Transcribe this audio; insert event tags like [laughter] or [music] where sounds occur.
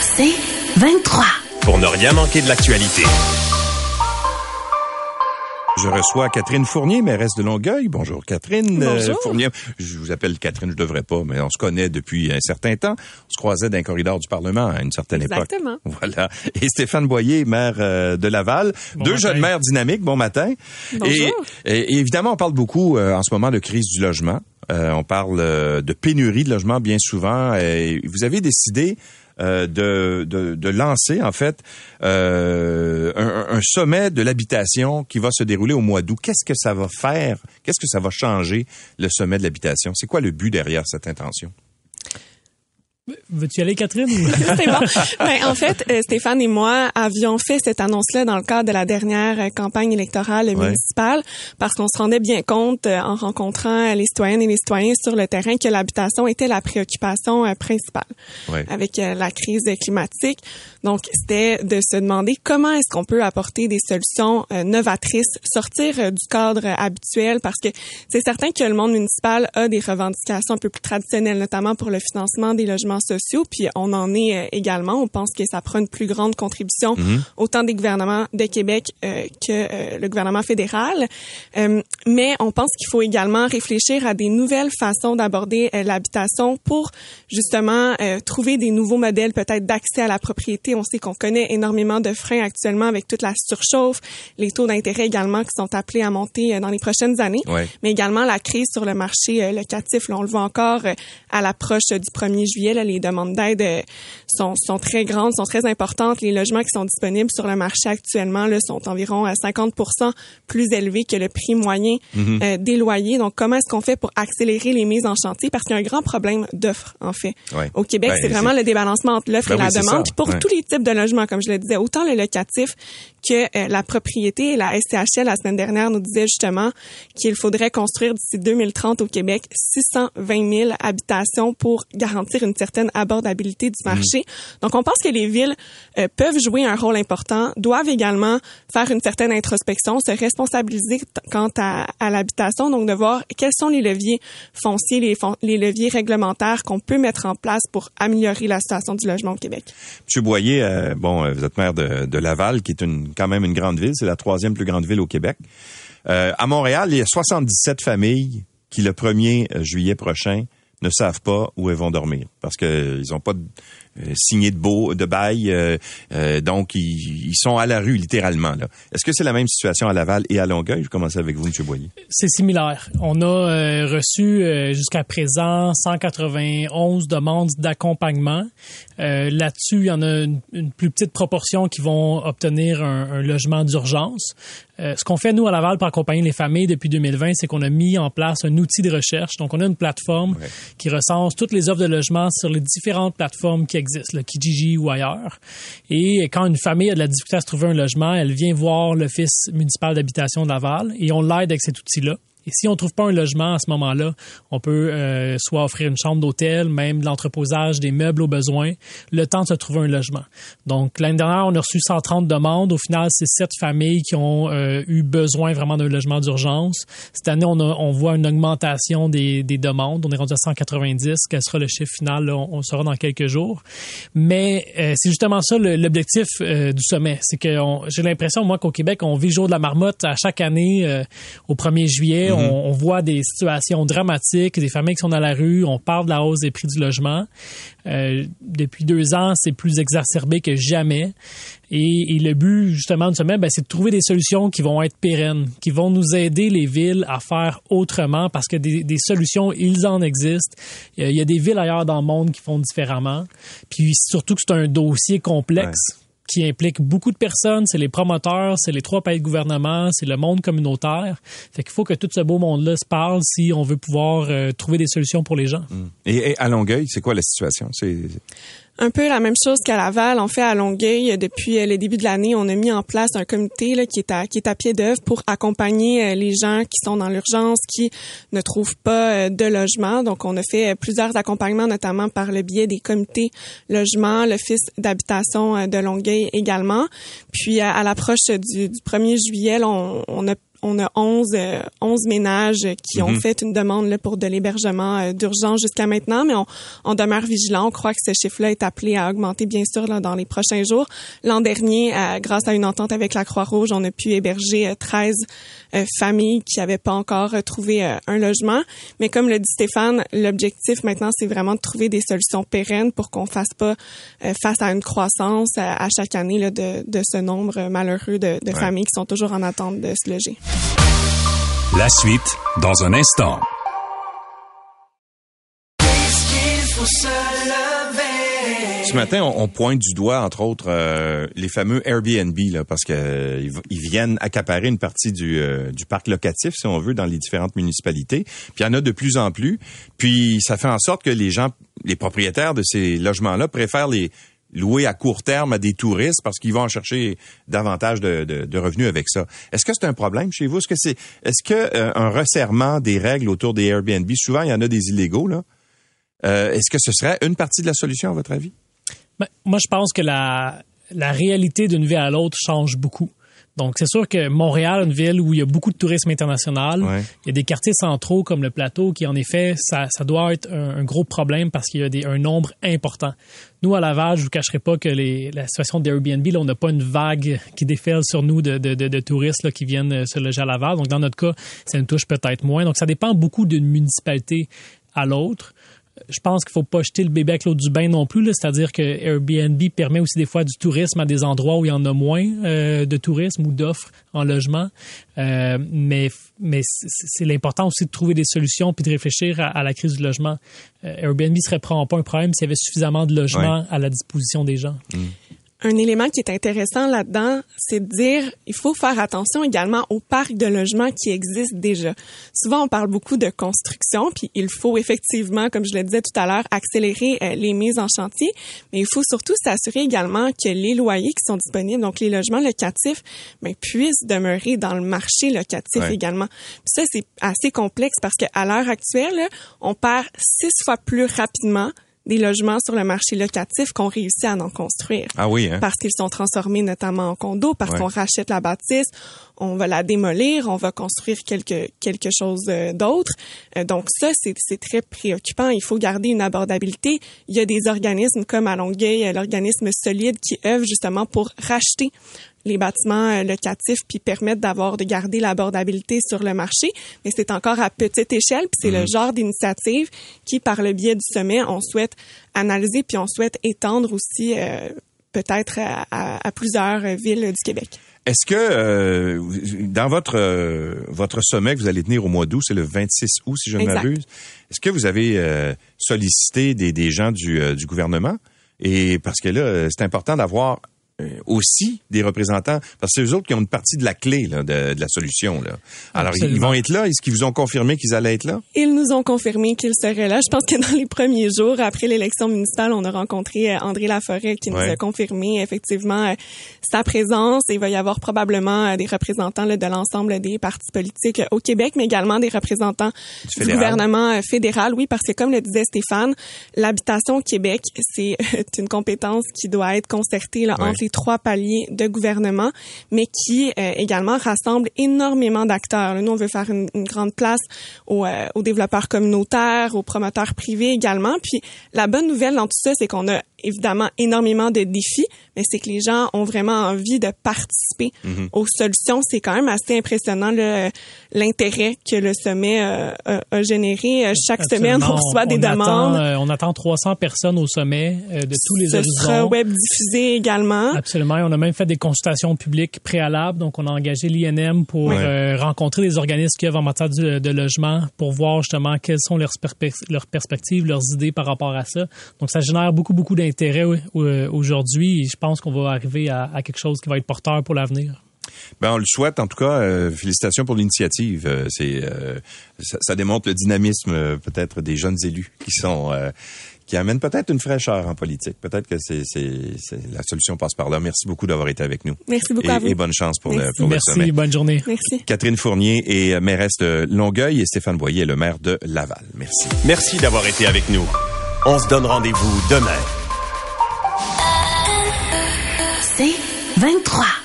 C'est 23. Pour ne rien manquer de l'actualité. Je reçois Catherine Fournier, mairesse de Longueuil. Bonjour Catherine euh, Bonjour. Fournier. Je vous appelle Catherine, je devrais pas, mais on se connaît depuis un certain temps. On se croisait dans un corridor du Parlement à une certaine Exactement. époque. Voilà. Et Stéphane Boyer, maire euh, de Laval. Deux matin. jeunes maires dynamiques. Bon matin. Bonjour. Et évidemment, on parle beaucoup euh, en ce moment de crise du logement. Euh, on parle euh, de pénurie de logement bien souvent. Et vous avez décidé euh, de, de, lancer en fait un, un sommet de l'habitation qui va se dérouler au mois d'août. Qu'est-ce que ça va faire? Qu'est-ce que ça va changer le sommet de l'habitation? C'est quoi le but derrière cette intention? Veux-tu y aller, Catherine? [laughs] C'est bon. Ben, en fait, euh, Stéphane et moi avions fait cette annonce-là dans le cadre de la dernière euh, campagne électorale municipale parce qu'on se rendait bien compte euh, en rencontrant les citoyennes et les citoyens sur le terrain que l'habitation était la préoccupation euh, principale Ouais. avec euh, la crise climatique. Donc, c'était de se demander comment est-ce qu'on peut apporter des solutions euh, novatrices, sortir euh, du cadre euh, habituel parce que c'est certain que le monde municipal a des revendications un peu plus traditionnelles, notamment pour le financement des logements sociaux, puis on en est euh, également. On pense que ça prend une plus grande contribution autant des gouvernements de Québec euh, que euh, le gouvernement fédéral. Euh, mais on pense qu'il faut également réfléchir à des nouvelles façons d'aborder l'habitation pour justement trouver des nouveaux modèles peut-être d'accès à la propriété. On sait qu'on connaît énormément de freins actuellement avec toute la surchauffe, les taux d'intérêt également qui sont appelés à monter dans les prochaines années, Ouais. mais également la crise sur le marché locatif. Là, on le voit encore à l'approche du 1er juillet. Là, les demandes d'aide euh, sont, sont très grandes, sont très importantes. Les logements qui sont disponibles sur le marché actuellement là, sont environ à 50% plus élevés que le prix moyen euh, des loyers. Donc, comment est-ce qu'on fait pour accélérer les mises en chantier? Parce qu'il y a un grand problème d'offres, en fait. Ouais. Au Québec, Ben, c'est vraiment le débalancement entre l'offre Ben et la oui, demande. Puis pour Ouais. tous les types de logements, comme je le disais, autant le locatif que euh, la propriété. Et la SCHL, la semaine dernière, nous disait justement qu'il faudrait construire d'ici 2030 au Québec 620 000 habitations pour garantir une certaine abordabilité du marché. Donc, on pense que les villes euh, peuvent jouer un rôle important, doivent également faire une certaine introspection, se responsabiliser quant à, à l'habitation, donc de voir quels sont les leviers fonciers, les, fon- les leviers réglementaires qu'on peut mettre en place pour améliorer la situation du logement au Québec. Monsieur Boyer, euh, bon, euh, vous êtes maire de, de Laval, qui est une quand même une grande ville. C'est la troisième plus grande ville au Québec. Euh, à Montréal, il y a 77 familles qui, le 1er juillet prochain, ne savent pas où elles vont dormir. Parce que ils n'ont pas de- euh, signé de beau de bail, euh, euh, donc ils, ils sont à la rue littéralement. là. Est-ce que c'est la même situation à Laval et à Longueuil? Je vais commencer avec vous, Monsieur Boyer. C'est similaire. On a reçu jusqu'à présent 191 demandes d'accompagnement. Là-dessus, il y en a une, une plus petite proportion qui vont obtenir un, un logement d'urgence. Euh, ce qu'on fait, nous, à Laval, pour accompagner les familles depuis 2020, c'est qu'on a mis en place un outil de recherche. Donc, on a une plateforme Ouais. qui recense toutes les offres de logement sur les différentes plateformes qui existent, le Kijiji ou ailleurs. Et quand une famille a de la difficulté à se trouver un logement, elle vient voir l'Office municipal d'habitation de Laval et on l'aide avec cet outil-là. Et si on trouve pas un logement à ce moment-là, on peut euh, soit offrir une chambre d'hôtel, même de l'entreposage des meubles au besoin, le temps de se trouver un logement. Donc l'année dernière, on a reçu 130 demandes. Au final, c'est sept familles qui ont euh, eu besoin vraiment d'un logement d'urgence. Cette année, on, a- on voit une augmentation des, des demandes. On est rendu à 190. Quel sera le chiffre final? on, on le saura dans quelques jours. Mais euh, c'est justement ça l'objectif euh, du sommet. C'est que j'ai l'impression, moi, qu'au Québec, on vit le jour de la marmotte à chaque année euh, au 1er juillet. On, on voit des situations dramatiques, des familles qui sont dans la rue. On parle de la hausse des prix du logement. Euh, depuis deux ans, c'est plus exacerbé que jamais. Et, et le but, justement, du sommet, ben, c'est de trouver des solutions qui vont être pérennes, qui vont nous aider, les villes, à faire autrement, parce que des, des solutions, ils en existent. Il y a- il y a des villes ailleurs dans le monde qui font différemment. Puis surtout que c'est un dossier complexe. Qui implique beaucoup de personnes, c'est les promoteurs, c'est les trois pays de gouvernement, c'est le monde communautaire. Fait qu'il faut que tout ce beau monde-là se parle si on veut pouvoir euh, trouver des solutions pour les gens. Et, et à Longueuil, c'est quoi la situation? C'est Un peu la même chose qu'à Laval. En fait, à Longueuil, euh, depuis euh, le début de l'année, on a mis en place un comité qui est à pied d'œuvre pour accompagner euh, les gens qui sont dans l'urgence, qui ne trouvent pas de logement. Donc, on a fait plusieurs accompagnements, notamment par le biais des comités logement, l'office d'habitation de Longueuil également. Puis, à, l'approche du, du 1er juillet, on, on a on a 11, euh, 11 ménages qui ont fait une demande là, pour de l'hébergement euh, d'urgence jusqu'à maintenant, mais on, on demeure vigilant. On croit que ce chiffre-là est appelé à augmenter, bien sûr, là, dans les prochains jours. L'an dernier, euh, grâce à une entente avec la Croix-Rouge, on a pu héberger euh, 13 euh, familles qui n'avaient pas encore euh, trouvé euh, un logement. Mais comme le dit Stéphane, l'objectif maintenant, c'est vraiment de trouver des solutions pérennes pour qu'on fasse pas euh, face à une croissance euh, à chaque année là, de, de ce nombre euh, malheureux de, de familles qui sont toujours en attente de se loger. La suite, dans un instant. Ce matin, on, on pointe du doigt, entre autres, euh, les fameux Airbnb, là, parce que euh, ils viennent accaparer une partie du, euh, du parc locatif, si on veut, dans les différentes municipalités. Puis il y en a de plus en plus. Puis ça fait en sorte que les gens, les propriétaires de ces logements-là préfèrent les louer à court terme à des touristes parce qu'ils vont en chercher davantage de, de- de revenus avec ça. Est-ce que c'est un problème chez vous? Est-ce que c'est est-ce que euh, un resserrement des règles autour des Airbnb, souvent il y en a des illégaux, là. Euh, est-ce que ce serait une partie de la solution, à votre avis? Ben, moi, je pense que la, la réalité d'une ville à l'autre change beaucoup. Donc, c'est sûr que Montréal, une ville où il y a beaucoup de tourisme international, Ouais. il y a des quartiers centraux comme le plateau qui, en effet, ça, ça doit être un, un gros problème parce qu'il y a des, un nombre important. Nous, à Laval, je vous cacherai pas que les, la situation d'Airbnb, là, on n'a pas une vague qui déferle sur nous de, de, de, de touristes là, qui viennent euh, se loger à Laval. Donc, dans notre cas, ça nous touche peut-être moins. Donc, ça dépend beaucoup d'une municipalité à l'autre je pense qu'il faut pas jeter le bébé avec l'eau du bain non plus. C'est-à-dire que Airbnb permet aussi des fois du tourisme à des endroits où il y en a moins euh, de tourisme ou d'offres en logement. Euh, mais mais c'est l'important aussi de trouver des solutions puis de réfléchir à, à la crise du logement. Euh, Airbnb serait probablement pas un problème s'il y avait suffisamment de logements à la disposition des gens. Un élément qui est intéressant là-dedans, c'est de dire il faut faire attention également aux parcs de logements qui existent déjà. Souvent, on parle beaucoup de construction, puis il faut effectivement, comme je le disais tout à l'heure, accélérer euh, les mises en chantier, mais il faut surtout s'assurer également que les loyers qui sont disponibles, donc les logements locatifs, ben, puissent demeurer dans le marché locatif Ouais. également. Puis ça, c'est assez complexe parce qu'à l'heure actuelle, on perd six fois plus rapidement des logements sur le marché locatif qu'on réussit à en construire Ah oui, hein? parce qu'ils sont transformés notamment en condos, parce Ouais. qu'on rachète la bâtisse, on va la démolir, on va construire quelque quelque chose euh, d'autre. Euh, donc ça, c'est c'est très préoccupant. Il faut garder une abordabilité. Il y a des organismes comme à Longueuil, euh, l'organisme Solide, qui œuvre justement pour racheter les bâtiments euh, locatifs puis permettre d'avoir de garder l'abordabilité sur le marché, mais c'est encore à petite échelle puis c'est le genre d'initiative qui par le biais du sommet on souhaite analyser puis on souhaite étendre aussi euh, peut-être à, à- à plusieurs villes du Québec. Est-ce que euh, dans votre euh, votre sommet que vous allez tenir au mois d'août, c'est le 26 août si je ne m'abuse, est-ce que vous avez sollicité des, des gens du, du gouvernement? Et parce que là c'est important d'avoir aussi des représentants parce que c'est eux autres qui ont une partie de la clé là, de, de la solution là. Alors ils- vont être là, est-ce qu'ils vous ont confirmé qu'ils allaient être là? Ils nous ont confirmé qu'ils seraient là. Je pense que dans les premiers jours après l'élection municipale, on a rencontré euh, André Laforêt qui nous a confirmé effectivement euh, sa présence. Il va y avoir probablement euh, des représentants là, de l'ensemble des partis politiques euh, au Québec, mais également des représentants du, gouvernement euh, fédéral. Oui, parce que comme le disait Stéphane, l'habitation au Québec, c'est euh, [laughs] une compétence qui doit être concertée là, Ouais. entre les trois paliers de gouvernement, mais qui euh, également rassemble énormément d'acteurs. Nous, on veut faire une, une grande place aux, euh, aux développeurs communautaires, aux promoteurs privés également. Puis la bonne nouvelle dans tout ça, c'est qu'on a évidemment énormément de défis, mais c'est que les gens ont vraiment envie de participer Mhm. aux solutions. C'est quand même assez impressionnant le- l'intérêt que le sommet euh, a, a généré. Euh, Chaque semaine, on reçoit des attend, demandes. euh, on attend 300 personnes au sommet euh, de tous les Ce sera horizons. web diffusé également. Absolument. On a même fait des consultations publiques préalables. Donc, on a engagé l'INM pour Ouais. euh, rencontrer les organismes qui œuvrent en matière de, de logement pour voir justement quelles sont leurs, leurs perspectives, leurs idées par rapport à ça. Donc, ça génère beaucoup, beaucoup d'intérêt euh, aujourd'hui. Et je pense qu'on va arriver à, à quelque chose qui va être porteur pour l'avenir. Ben on le souhaite en tout cas. euh, félicitations pour l'initiative. Euh, c'est euh, ça, ça démontre le dynamisme euh, peut-être des jeunes élus qui sont euh, qui amènent peut-être une fraîcheur en politique. Peut-être que c'est c'est c'est- la solution passe par là. Merci beaucoup d'avoir été avec nous. Merci beaucoup et, à vous. et bonne chance pour le Merci. pour le sommet. Merci. Bonne journée. Merci. Catherine Fournier est mairesse de Longueuil et Stéphane Boyer est le maire de Laval. Merci. Merci d'avoir été avec nous. On se donne rendez-vous demain. 23.